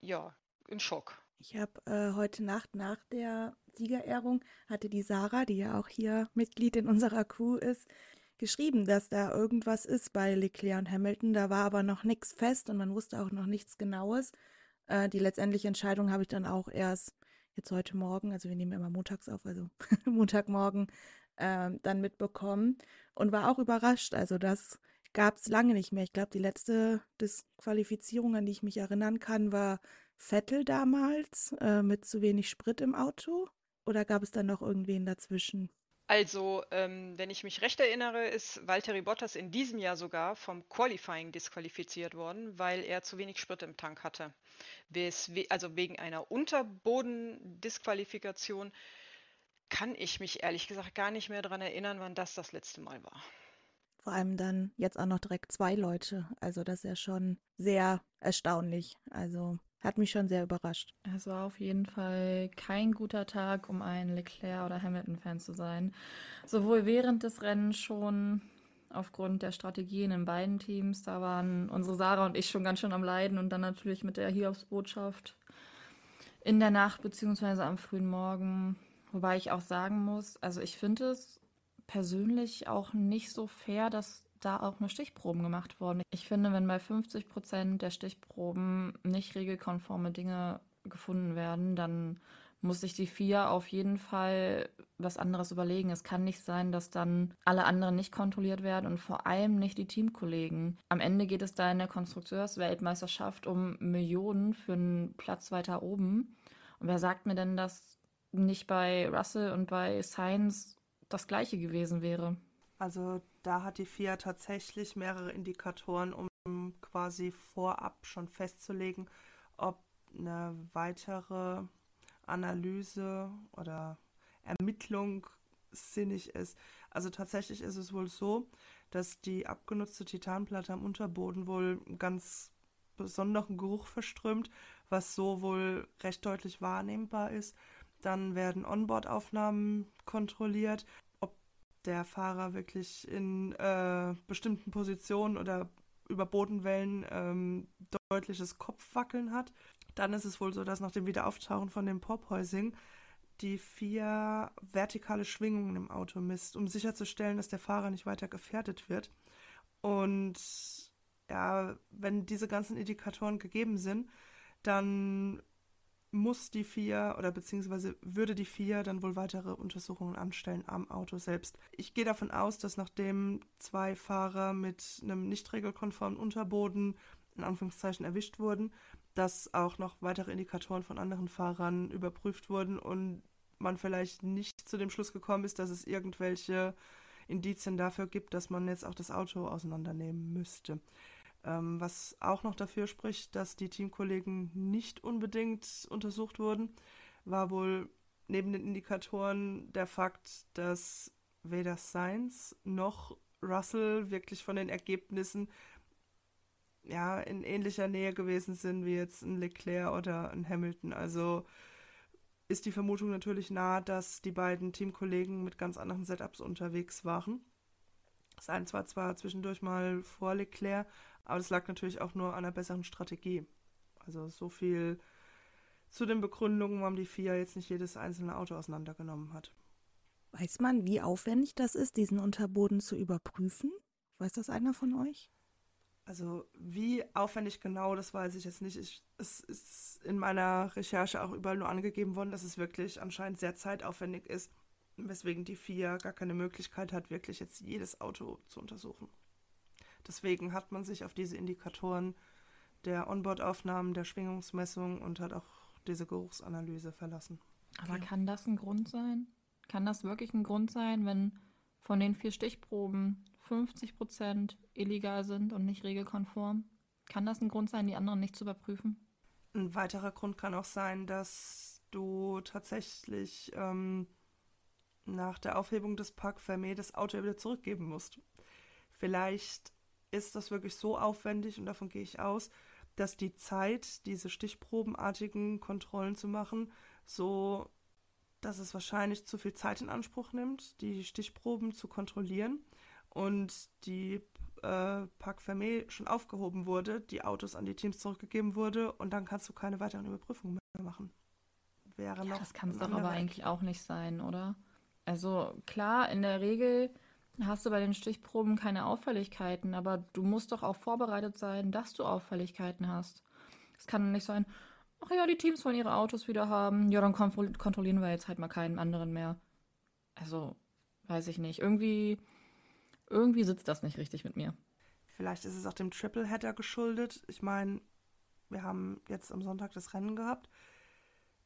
ja, ein Schock. Ich habe äh, heute Nacht nach der Siegerehrung, hatte die Sarah, die ja auch hier Mitglied in unserer Crew ist, geschrieben, dass da irgendwas ist bei Leclerc und Hamilton. Da war aber noch nichts fest und man wusste auch noch nichts Genaues. Äh, die letztendliche Entscheidung habe ich dann auch erst jetzt heute Morgen, also wir nehmen immer montags auf, also Montagmorgen, äh, dann mitbekommen und war auch überrascht. Also das gab es lange nicht mehr. Ich glaube, die letzte Disqualifizierung, an die ich mich erinnern kann, war Vettel damals äh, mit zu wenig Sprit im Auto. Oder gab es dann noch irgendwen dazwischen? Also, ähm, wenn ich mich recht erinnere, ist Valtteri Bottas in diesem Jahr sogar vom Qualifying disqualifiziert worden, weil er zu wenig Sprit im Tank hatte. also wegen einer Unterbodendisqualifikation kann ich mich ehrlich gesagt gar nicht mehr daran erinnern, wann das das letzte Mal war. Vor allem dann jetzt auch noch direkt zwei Leute. Also das ist ja schon sehr erstaunlich. Also hat mich schon sehr überrascht. Es war auf jeden Fall kein guter Tag, um ein Leclerc- oder Hamilton-Fan zu sein. Sowohl während des Rennens schon aufgrund der Strategien in beiden Teams. Da waren unsere Sarah und ich schon ganz schön am Leiden und dann natürlich mit der Hiobsbotschaft in der Nacht beziehungsweise am frühen Morgen. Wobei ich auch sagen muss, also ich finde es persönlich auch nicht so fair, dass da auch nur Stichproben gemacht wurden. Ich finde, wenn bei 50 Prozent der Stichproben nicht regelkonforme Dinge gefunden werden, dann muss sich die vier auf jeden Fall was anderes überlegen. Es kann nicht sein, dass dann alle anderen nicht kontrolliert werden und vor allem nicht die Teamkollegen. Am Ende geht es da in der Konstrukteursweltmeisterschaft um Millionen für einen Platz weiter oben. Und wer sagt mir denn, dass nicht bei Russell und bei Sainz das gleiche gewesen wäre. Also da hat die FIA tatsächlich mehrere Indikatoren, um quasi vorab schon festzulegen, ob eine weitere Analyse oder Ermittlung sinnig ist. Also tatsächlich ist es wohl so, dass die abgenutzte Titanplatte am Unterboden wohl einen ganz besonderen Geruch verströmt, was so wohl recht deutlich wahrnehmbar ist. Dann werden Onboard-Aufnahmen kontrolliert, ob der Fahrer wirklich in äh, bestimmten Positionen oder über Bodenwellen ähm, deutliches Kopfwackeln hat. Dann ist es wohl so, dass nach dem Wiederauftauchen von dem Porpoising die vier vertikale Schwingungen im Auto misst, um sicherzustellen, dass der Fahrer nicht weiter gefährdet wird. Und ja, wenn diese ganzen Indikatoren gegeben sind, dann muss die vier oder beziehungsweise würde die vier dann wohl weitere Untersuchungen anstellen am Auto selbst. Ich gehe davon aus, dass nachdem zwei Fahrer mit einem nicht regelkonformen Unterboden in Anführungszeichen erwischt wurden, dass auch noch weitere Indikatoren von anderen Fahrern überprüft wurden und man vielleicht nicht zu dem Schluss gekommen ist, dass es irgendwelche Indizien dafür gibt, dass man jetzt auch das Auto auseinandernehmen müsste. Ähm, was auch noch dafür spricht, dass die Teamkollegen nicht unbedingt untersucht wurden, war wohl neben den Indikatoren der Fakt, dass weder Sainz noch Russell wirklich von den Ergebnissen ja in ähnlicher Nähe gewesen sind wie jetzt ein Leclerc oder ein Hamilton. Also ist die Vermutung natürlich nahe, dass die beiden Teamkollegen mit ganz anderen Setups unterwegs waren. Das eine war zwar zwischendurch mal vor Leclerc, aber das lag natürlich auch nur an einer besseren Strategie. Also so viel zu den Begründungen, warum die FIA jetzt nicht jedes einzelne Auto auseinandergenommen hat. Weiß man, wie aufwendig das ist, diesen Unterboden zu überprüfen? Weiß das einer von euch? Also wie aufwendig genau, das weiß ich jetzt nicht. Ich, es ist in meiner Recherche auch überall nur angegeben worden, dass es wirklich anscheinend sehr zeitaufwendig ist, weswegen die FIA gar keine Möglichkeit hat, wirklich jetzt jedes Auto zu untersuchen. Deswegen hat man sich auf diese Indikatoren der Onboard-Aufnahmen, der Schwingungsmessung und hat auch diese Geruchsanalyse verlassen. Aber okay. kann das ein Grund sein? Kann das wirklich ein Grund sein, wenn von den vier Stichproben 50 Prozent illegal sind und nicht regelkonform? Kann das ein Grund sein, die anderen nicht zu überprüfen? Ein weiterer Grund kann auch sein, dass du tatsächlich ähm, nach der Aufhebung des Pack Fermé das Auto wieder zurückgeben musst. Vielleicht ist das wirklich so aufwendig und davon gehe ich aus, dass die Zeit, diese stichprobenartigen Kontrollen zu machen, so, dass es wahrscheinlich zu viel Zeit in Anspruch nimmt, die Stichproben zu kontrollieren und die äh, Parc Fermé schon aufgehoben wurde, die Autos an die Teams zurückgegeben wurde und dann kannst du keine weiteren Überprüfungen mehr machen. Wäre ja, noch das kann es doch aber eigentlich auch nicht sein, oder? Also klar, in der Regel hast du bei den Stichproben keine Auffälligkeiten, aber du musst doch auch vorbereitet sein, dass du Auffälligkeiten hast. Es kann nicht sein, ach ja, die Teams wollen ihre Autos wieder haben, ja, dann kontrollieren wir jetzt halt mal keinen anderen mehr. Also, weiß ich nicht. Irgendwie, irgendwie sitzt das nicht richtig mit mir. Vielleicht ist es auch dem Tripleheader geschuldet. Ich meine, wir haben jetzt am Sonntag das Rennen gehabt.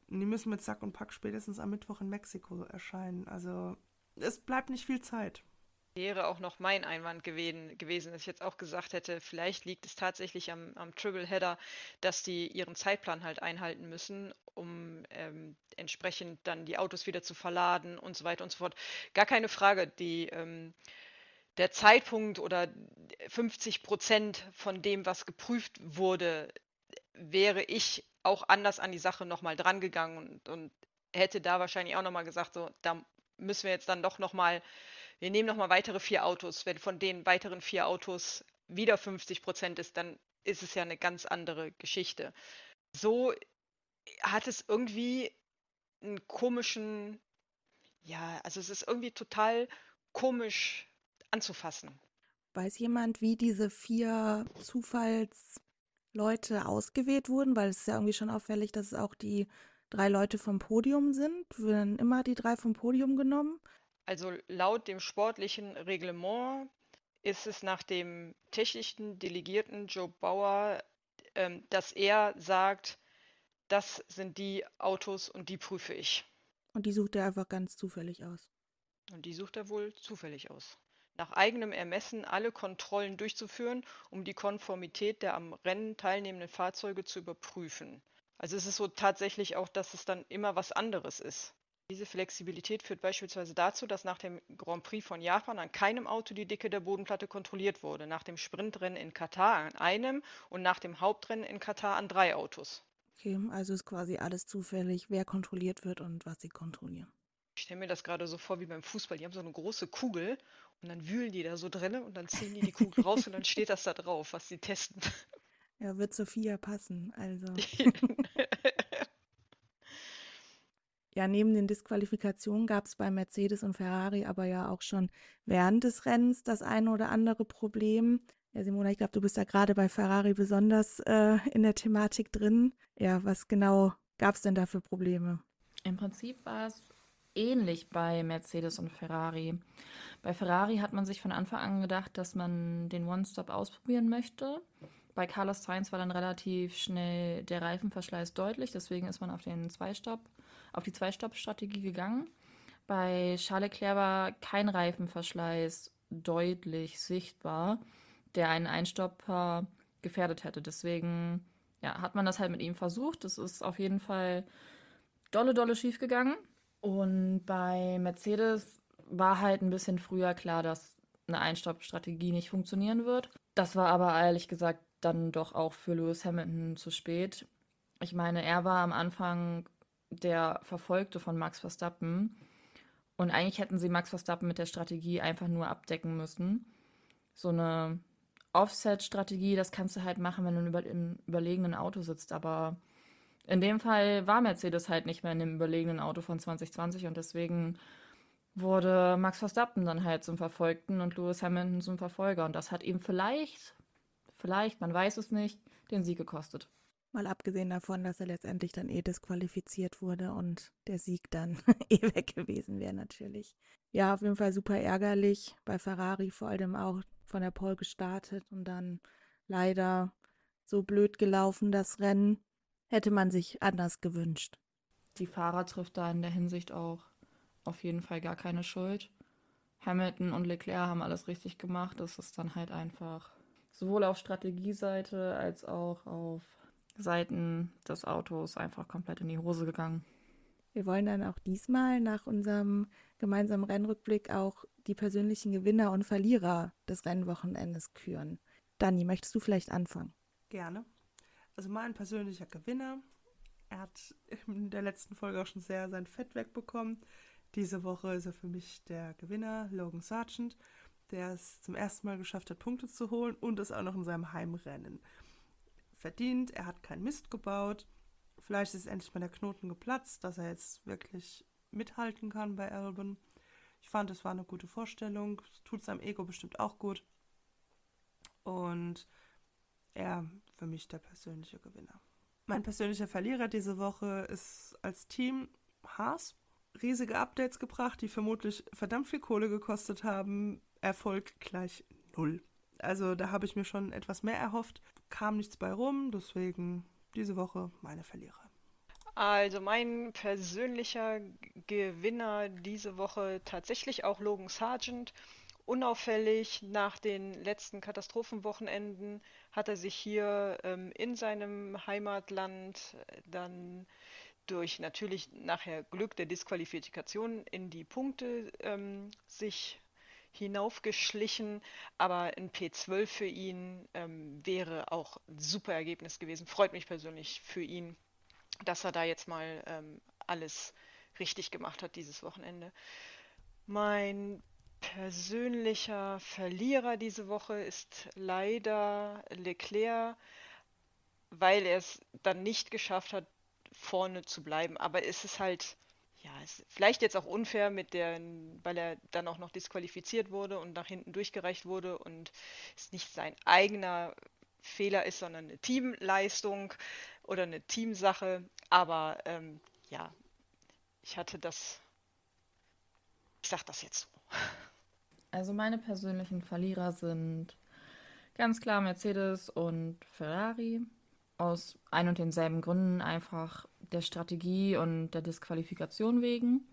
Die müssen mit Sack und Pack spätestens am Mittwoch in Mexiko erscheinen. Also es bleibt nicht viel Zeit wäre auch noch mein Einwand gewesen, gewesen, dass ich jetzt auch gesagt hätte, vielleicht liegt es tatsächlich am, am Triple Header, dass die ihren Zeitplan halt einhalten müssen, um ähm, entsprechend dann die Autos wieder zu verladen und so weiter und so fort. Gar keine Frage, die, ähm, der Zeitpunkt oder 50 Prozent von dem, was geprüft wurde, wäre ich auch anders an die Sache nochmal drangegangen und, und hätte da wahrscheinlich auch nochmal gesagt, so, da müssen wir jetzt dann doch nochmal wir nehmen nochmal weitere vier Autos. Wenn von den weiteren vier Autos wieder 50 Prozent ist, dann ist es ja eine ganz andere Geschichte. So hat es irgendwie einen komischen, ja, also es ist irgendwie total komisch anzufassen. Weiß jemand, wie diese vier Zufallsleute ausgewählt wurden? Weil es ist ja irgendwie schon auffällig, dass es auch die drei Leute vom Podium sind. Werden immer die drei vom Podium genommen? Also laut dem sportlichen Reglement ist es nach dem technischen Delegierten Joe Bauer, ähm, dass er sagt, das sind die Autos und die prüfe ich. Und die sucht er einfach ganz zufällig aus. Und die sucht er wohl zufällig aus. Nach eigenem Ermessen alle Kontrollen durchzuführen, um die Konformität der am Rennen teilnehmenden Fahrzeuge zu überprüfen. Also es ist so tatsächlich auch, dass es dann immer was anderes ist. Diese Flexibilität führt beispielsweise dazu, dass nach dem Grand Prix von Japan an keinem Auto die Dicke der Bodenplatte kontrolliert wurde, nach dem Sprintrennen in Katar an einem und nach dem Hauptrennen in Katar an drei Autos. Okay, also ist quasi alles zufällig, wer kontrolliert wird und was sie kontrollieren. Ich stelle mir das gerade so vor wie beim Fußball. Die haben so eine große Kugel und dann wühlen die da so drinne und dann ziehen die die Kugel raus und dann steht das da drauf, was sie testen. Ja, wird Sophia passen, also. Ja, neben den Disqualifikationen gab es bei Mercedes und Ferrari aber ja auch schon während des Rennens das eine oder andere Problem. Ja, Simona, ich glaube, du bist da gerade bei Ferrari besonders äh, in der Thematik drin. Ja, was genau gab es denn da für Probleme? Im Prinzip war es ähnlich bei Mercedes und Ferrari. Bei Ferrari hat man sich von Anfang an gedacht, dass man den One-Stop ausprobieren möchte. Bei Carlos Sainz war dann relativ schnell der Reifenverschleiß deutlich, deswegen ist man auf den Zwei-Stop auf die Zwei-Stopp-Strategie gegangen. Bei Charles Leclerc war kein Reifenverschleiß deutlich sichtbar, der einen Einstopper gefährdet hätte. Deswegen ja, hat man das halt mit ihm versucht. Das ist auf jeden Fall dolle, dolle schief gegangen. Und bei Mercedes war halt ein bisschen früher klar, dass eine Einstopp-Strategie nicht funktionieren wird. Das war aber ehrlich gesagt dann doch auch für Lewis Hamilton zu spät. Ich meine, er war am Anfang der Verfolgte von Max Verstappen. Und eigentlich hätten sie Max Verstappen mit der Strategie einfach nur abdecken müssen. So eine Offset-Strategie, das kannst du halt machen, wenn du im überlegenen Auto sitzt. Aber in dem Fall war Mercedes halt nicht mehr in dem überlegenen Auto von 2020 und deswegen wurde Max Verstappen dann halt zum Verfolgten und Lewis Hamilton zum Verfolger. Und das hat ihm vielleicht, vielleicht, man weiß es nicht, den Sieg gekostet. Mal abgesehen davon, dass er letztendlich dann eh disqualifiziert wurde und der Sieg dann eh weg gewesen wäre natürlich. Ja, auf jeden Fall super ärgerlich. Bei Ferrari vor allem auch von der Pole gestartet und dann leider so blöd gelaufen, das Rennen. Hätte man sich anders gewünscht. Die Fahrer trifft da in der Hinsicht auch auf jeden Fall gar keine Schuld. Hamilton und Leclerc haben alles richtig gemacht. Das ist dann halt einfach sowohl auf Strategieseite als auch auf Seiten des Autos einfach komplett in die Hose gegangen. Wir wollen dann auch diesmal nach unserem gemeinsamen Rennrückblick auch die persönlichen Gewinner und Verlierer des Rennwochenendes küren. Dani, möchtest du vielleicht anfangen? Gerne. Also mein persönlicher Gewinner, er hat in der letzten Folge auch schon sehr sein Fett wegbekommen. Diese Woche ist er für mich der Gewinner, Logan Sargent, der es zum ersten Mal geschafft hat, Punkte zu holen und es auch noch in seinem Heimrennen verdient, er hat keinen Mist gebaut. Vielleicht ist endlich mal der Knoten geplatzt, dass er jetzt wirklich mithalten kann bei Albon. Ich fand, es war eine gute Vorstellung. Tut seinem Ego bestimmt auch gut. Und er für mich der persönliche Gewinner. Mein persönlicher Verlierer diese Woche ist als Team Haas. Riesige Updates gebracht, die vermutlich verdammt viel Kohle gekostet haben. Erfolg gleich null. Also da habe ich mir schon etwas mehr erhofft kam nichts bei rum, deswegen diese Woche meine Verlierer. Also mein persönlicher Gewinner diese Woche tatsächlich auch Logan Sargent. Unauffällig nach den letzten Katastrophenwochenenden hat er sich hier ähm, in seinem Heimatland dann durch natürlich nachher Glück der Disqualifikation in die Punkte ähm, sich hinaufgeschlichen, aber ein P12 für ihn ähm, wäre auch ein super Ergebnis gewesen. Freut mich persönlich für ihn, dass er da jetzt mal ähm, alles richtig gemacht hat dieses Wochenende. Mein persönlicher Verlierer diese Woche ist leider Leclerc, weil er es dann nicht geschafft hat, vorne zu bleiben. Aber es ist halt ja, ist vielleicht jetzt auch unfair mit der, weil er dann auch noch disqualifiziert wurde und nach hinten durchgereicht wurde und es nicht sein eigener Fehler ist, sondern eine Teamleistung oder eine Teamsache. Aber ähm, ja, ich hatte das, ich sag das jetzt so. Also meine persönlichen Verlierer sind ganz klar Mercedes und Ferrari. Aus ein und denselben Gründen einfach der Strategie und der Disqualifikation wegen.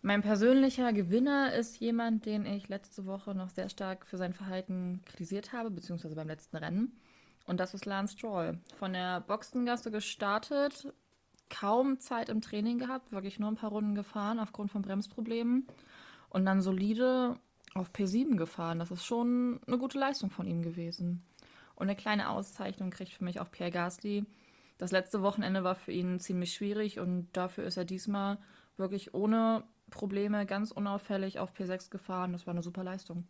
Mein persönlicher Gewinner ist jemand, den ich letzte Woche noch sehr stark für sein Verhalten kritisiert habe, beziehungsweise beim letzten Rennen. Und das ist Lance Stroll. Von der Boxengasse gestartet, kaum Zeit im Training gehabt, wirklich nur ein paar Runden gefahren aufgrund von Bremsproblemen und dann solide auf P7 gefahren. Das ist schon eine gute Leistung von ihm gewesen. Und eine kleine Auszeichnung kriegt für mich auch Pierre Gasly. Das letzte Wochenende war für ihn ziemlich schwierig und dafür ist er diesmal wirklich ohne Probleme ganz unauffällig auf P6 gefahren. Das war eine super Leistung.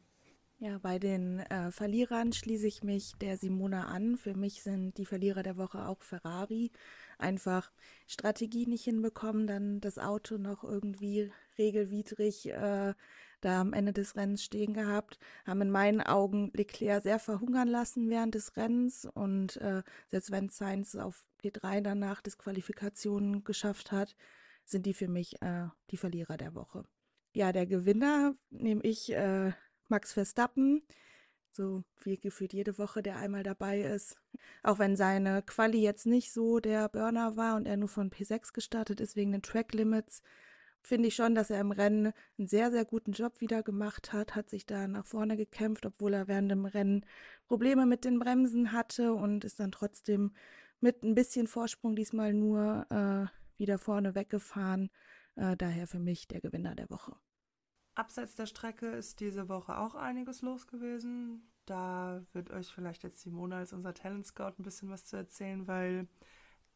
Ja, bei den äh, Verlierern schließe ich mich der Simona an. Für mich sind die Verlierer der Woche auch Ferrari. Einfach Strategie nicht hinbekommen, dann das Auto noch irgendwie regelwidrig äh, da am Ende des Rennens stehen gehabt, haben in meinen Augen Leclerc sehr verhungern lassen während des Rennens und äh, selbst wenn Sainz auf P3 danach Disqualifikationen geschafft hat, sind die für mich äh, die Verlierer der Woche. Ja, der Gewinner nehme ich äh, Max Verstappen, so wie gefühlt jede Woche, der einmal dabei ist. Auch wenn seine Quali jetzt nicht so der Burner war und er nur von P6 gestartet ist wegen den Track Limits, finde ich schon, dass er im Rennen einen sehr, sehr guten Job wieder gemacht hat, hat sich da nach vorne gekämpft, obwohl er während dem Rennen Probleme mit den Bremsen hatte und ist dann trotzdem mit ein bisschen Vorsprung diesmal nur äh, wieder vorne weggefahren. Äh, daher für mich der Gewinner der Woche. Abseits der Strecke ist diese Woche auch einiges los gewesen. Da wird euch vielleicht jetzt Simone als unser Talent Scout ein bisschen was zu erzählen, weil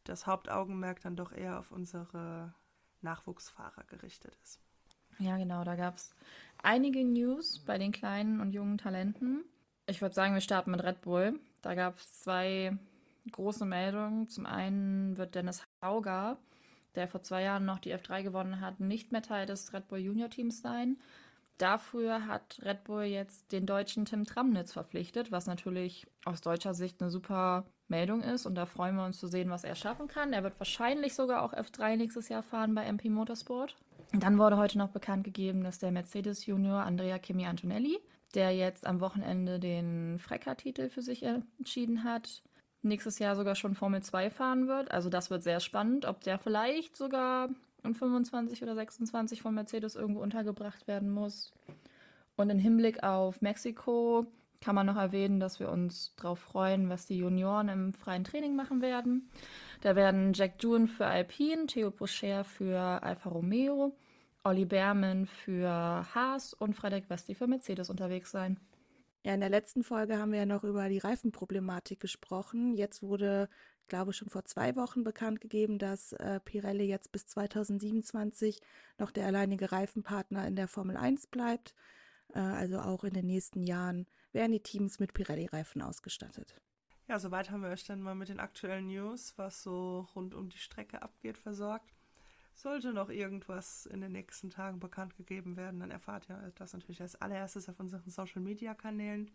das Hauptaugenmerk dann doch eher auf unsere Nachwuchsfahrer gerichtet ist. Ja, genau, da gab es einige News bei den kleinen und jungen Talenten. Ich würde sagen, wir starten mit Red Bull. Da gab es zwei große Meldungen. Zum einen wird Dennis Hauger der vor zwei Jahren noch die F3 gewonnen hat, nicht mehr Teil des Red Bull Junior Teams sein. Dafür hat Red Bull jetzt den deutschen Tim Tramnitz verpflichtet, was natürlich aus deutscher Sicht eine super Meldung ist. Und da freuen wir uns zu sehen, was er schaffen kann. Er wird wahrscheinlich sogar auch F3 nächstes Jahr fahren bei MP Motorsport. Dann wurde heute noch bekannt gegeben, dass der Mercedes Junior Andrea Kimi Antonelli, der jetzt am Wochenende den Frecker-Titel für sich entschieden hat, nächstes Jahr sogar schon Formel 2 fahren wird. Also das wird sehr spannend, ob der vielleicht sogar in 25 oder 26 von Mercedes irgendwo untergebracht werden muss. Und im Hinblick auf Mexiko kann man noch erwähnen, dass wir uns darauf freuen, was die Junioren im freien Training machen werden. Da werden Jack Doohan für Alpine, Theo Pocher für Alfa Romeo, Olli Berman für Haas und Frederik Westi für Mercedes unterwegs sein. Ja, in der letzten Folge haben wir ja noch über die Reifenproblematik gesprochen. Jetzt wurde, glaube ich, schon vor zwei Wochen bekannt gegeben, dass äh, Pirelli jetzt bis 2027 noch der alleinige Reifenpartner in der Formel 1 bleibt. Äh, also auch in den nächsten Jahren werden die Teams mit Pirelli-Reifen ausgestattet. Ja, soweit haben wir euch dann mal mit den aktuellen News, was so rund um die Strecke abgeht, versorgt. Sollte noch irgendwas in den nächsten Tagen bekannt gegeben werden, dann erfahrt ihr das natürlich als allererstes auf unseren Social Media Kanälen.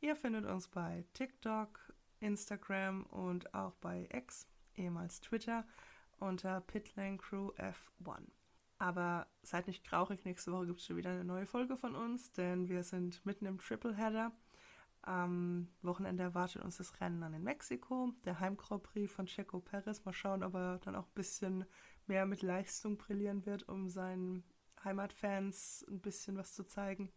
Ihr findet uns bei TikTok, Instagram und auch bei X, ehemals Twitter, unter Pitlane Crew F1. Aber seid nicht traurig, nächste Woche gibt es schon wieder eine neue Folge von uns, denn wir sind mitten im Tripleheader. Am Wochenende erwartet uns das Rennen dann in Mexiko, der Heim von Checo Perez. Mal schauen, ob er dann auch ein bisschen mehr mit Leistung brillieren wird, um seinen Heimatfans ein bisschen was zu zeigen.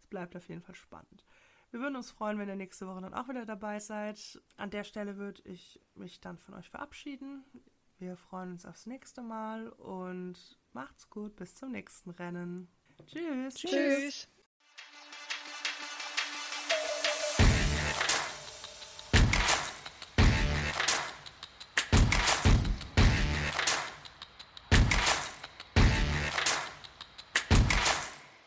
Es bleibt auf jeden Fall spannend. Wir würden uns freuen, wenn ihr nächste Woche dann auch wieder dabei seid. An der Stelle würde ich mich dann von euch verabschieden. Wir freuen uns aufs nächste Mal und macht's gut. Bis zum nächsten Rennen. Tschüss. Tschüss. Tschüss.